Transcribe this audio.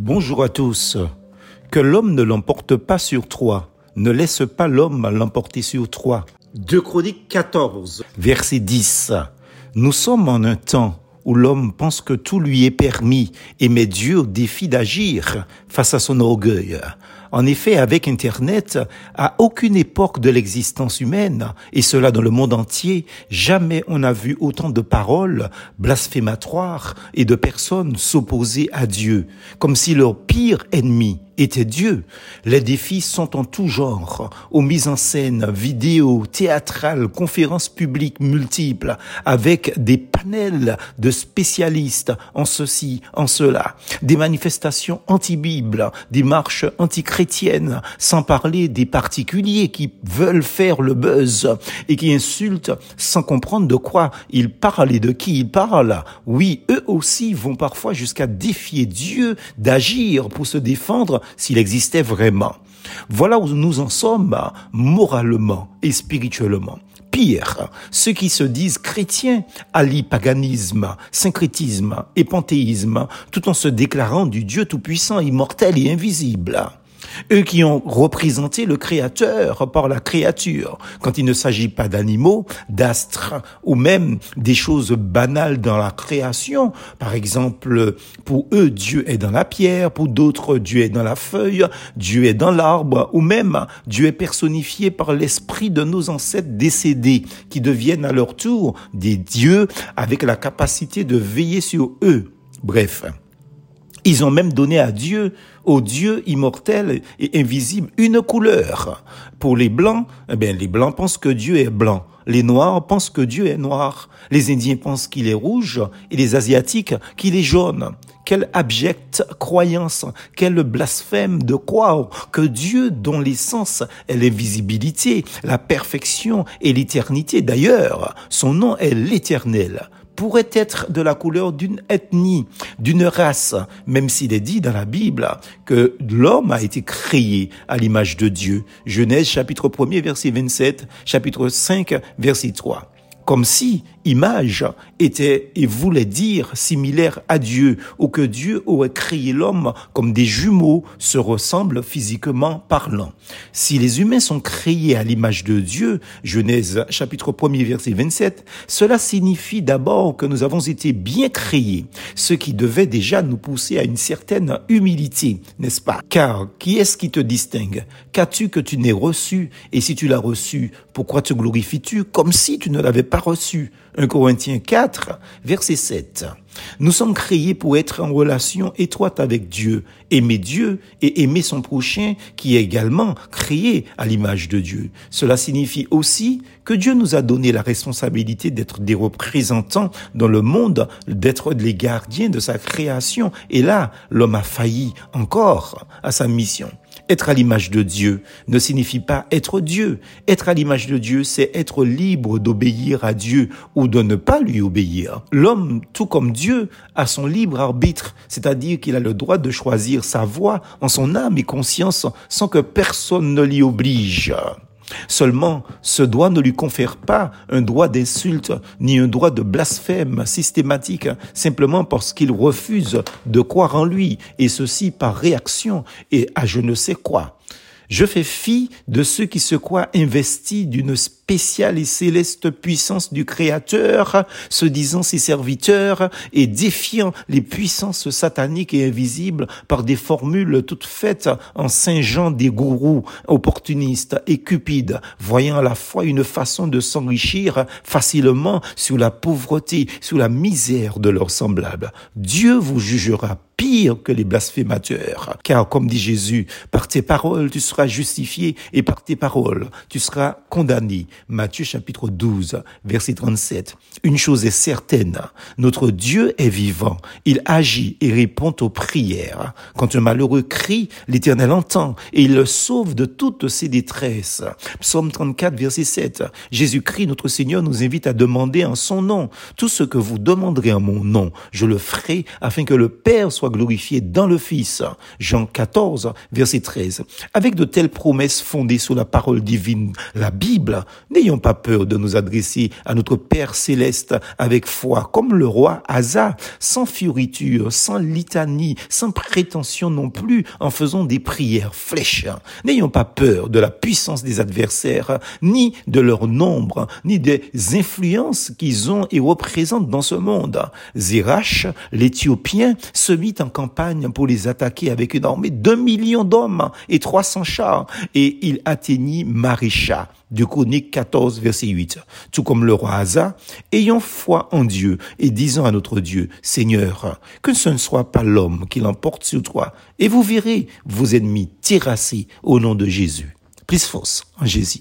Bonjour à tous. Que l'homme ne l'emporte pas sur toi. Ne laisse pas l'homme l'emporter sur toi. 2 Chroniques 14, verset 10. Nous sommes en un temps où l'homme pense que tout lui est permis et met Dieu au défi d'agir face à son orgueil. En effet, avec Internet, à aucune époque de l'existence humaine, et cela dans le monde entier, jamais on n'a vu autant de paroles blasphématoires et de personnes s'opposer à Dieu, comme si leur pire ennemi était Dieu. Les défis sont en tout genre, aux mises en scène, vidéos, théâtrales, conférences publiques multiples, avec des panels de spécialistes en ceci, en cela, des manifestations anti-Bible, des marches anti-chrétiennes, sans parler des particuliers qui veulent faire le buzz et qui insultent sans comprendre de quoi ils parlent et de qui ils parlent. Oui, eux aussi vont parfois jusqu'à défier Dieu d'agir pour se défendre s'il existait vraiment. Voilà où nous en sommes moralement et spirituellement. Pire, ceux qui se disent chrétiens allient paganisme, syncrétisme et panthéisme tout en se déclarant du Dieu tout-puissant, immortel et invisible. Eux qui ont représenté le Créateur par la créature, quand il ne s'agit pas d'animaux, d'astres ou même des choses banales dans la création. Par exemple, pour eux, Dieu est dans la pierre, pour d'autres, Dieu est dans la feuille, Dieu est dans l'arbre, ou même Dieu est personnifié par l'esprit de nos ancêtres décédés, qui deviennent à leur tour des dieux avec la capacité de veiller sur eux. Bref, ils ont même donné à Dieu, au Dieu immortel et invisible, une couleur. Pour les Blancs, eh bien, les Blancs pensent que Dieu est blanc. Les Noirs pensent que Dieu est noir. Les Indiens pensent qu'il est rouge et les Asiatiques qu'il est jaune. Quelle abjecte croyance, quel blasphème de croire que Dieu, dont l'essence est l'invisibilité, la perfection et l'éternité, d'ailleurs, son nom est l'éternel, pourrait être de la couleur d'une ethnie, d'une race, même s'il est dit dans la Bible que l'homme a été créé à l'image de Dieu. Genèse chapitre 1 verset 27, chapitre 5 verset 3 comme si image était et voulait dire similaire à Dieu, ou que Dieu aurait créé l'homme comme des jumeaux se ressemblent physiquement parlant. Si les humains sont créés à l'image de Dieu, Genèse chapitre 1 verset 27, cela signifie d'abord que nous avons été bien créés, ce qui devait déjà nous pousser à une certaine humilité, n'est-ce pas? Car qui est-ce qui te distingue? Qu'as-tu que tu n'aies reçu? Et si tu l'as reçu, pourquoi te glorifies-tu comme si tu ne l'avais pas reçu? 1 Corinthiens 4, verset 7. Nous sommes créés pour être en relation étroite avec Dieu, aimer Dieu et aimer son prochain qui est également créé à l'image de Dieu. Cela signifie aussi que Dieu nous a donné la responsabilité d'être des représentants dans le monde, d'être les gardiens de sa création. Et là, l'homme a failli encore à sa mission. Être à l'image de Dieu ne signifie pas être Dieu. Être à l'image de Dieu, c'est être libre d'obéir à Dieu ou de ne pas lui obéir. L'homme, tout comme Dieu, a son libre arbitre, c'est-à-dire qu'il a le droit de choisir sa voie en son âme et conscience sans que personne ne l'y oblige. Seulement, ce droit ne lui confère pas un droit d'insulte ni un droit de blasphème systématique simplement parce qu'il refuse de croire en lui, et ceci par réaction et à je ne sais quoi. Je fais fi de ceux qui se croient investis d'une spéciale et céleste puissance du Créateur, se disant ses serviteurs et défiant les puissances sataniques et invisibles par des formules toutes faites en Saint-Jean des gourous opportunistes et cupides, voyant à la fois une façon de s'enrichir facilement sur la pauvreté, sur la misère de leurs semblables. Dieu vous jugera pire que les blasphémateurs. Car comme dit Jésus, par tes paroles tu seras justifié et par tes paroles tu seras condamné. Matthieu chapitre 12, verset 37. Une chose est certaine, notre Dieu est vivant. Il agit et répond aux prières. Quand un malheureux crie, l'Éternel entend et il le sauve de toutes ses détresses. Psaume 34, verset 7. Jésus-Christ, notre Seigneur, nous invite à demander en son nom tout ce que vous demanderez en mon nom. Je le ferai afin que le Père soit glorifié dans le Fils. Jean 14, verset 13. Avec de telles promesses fondées sur la parole divine, la Bible N'ayons pas peur de nous adresser à notre Père céleste avec foi, comme le roi Asa, sans fioriture, sans litanie, sans prétention non plus, en faisant des prières flèches. N'ayons pas peur de la puissance des adversaires, ni de leur nombre, ni des influences qu'ils ont et représentent dans ce monde. Zérach, l'Éthiopien, se mit en campagne pour les attaquer avec une armée d'un million d'hommes et 300 chars, et il atteignit Marécha de Chronique 14, verset 8. Tout comme le roi Asa, ayons foi en Dieu et disons à notre Dieu, Seigneur, que ce ne soit pas l'homme qui l'emporte sur toi, et vous verrez vos ennemis terrassés au nom de Jésus. Plus force en Jésus.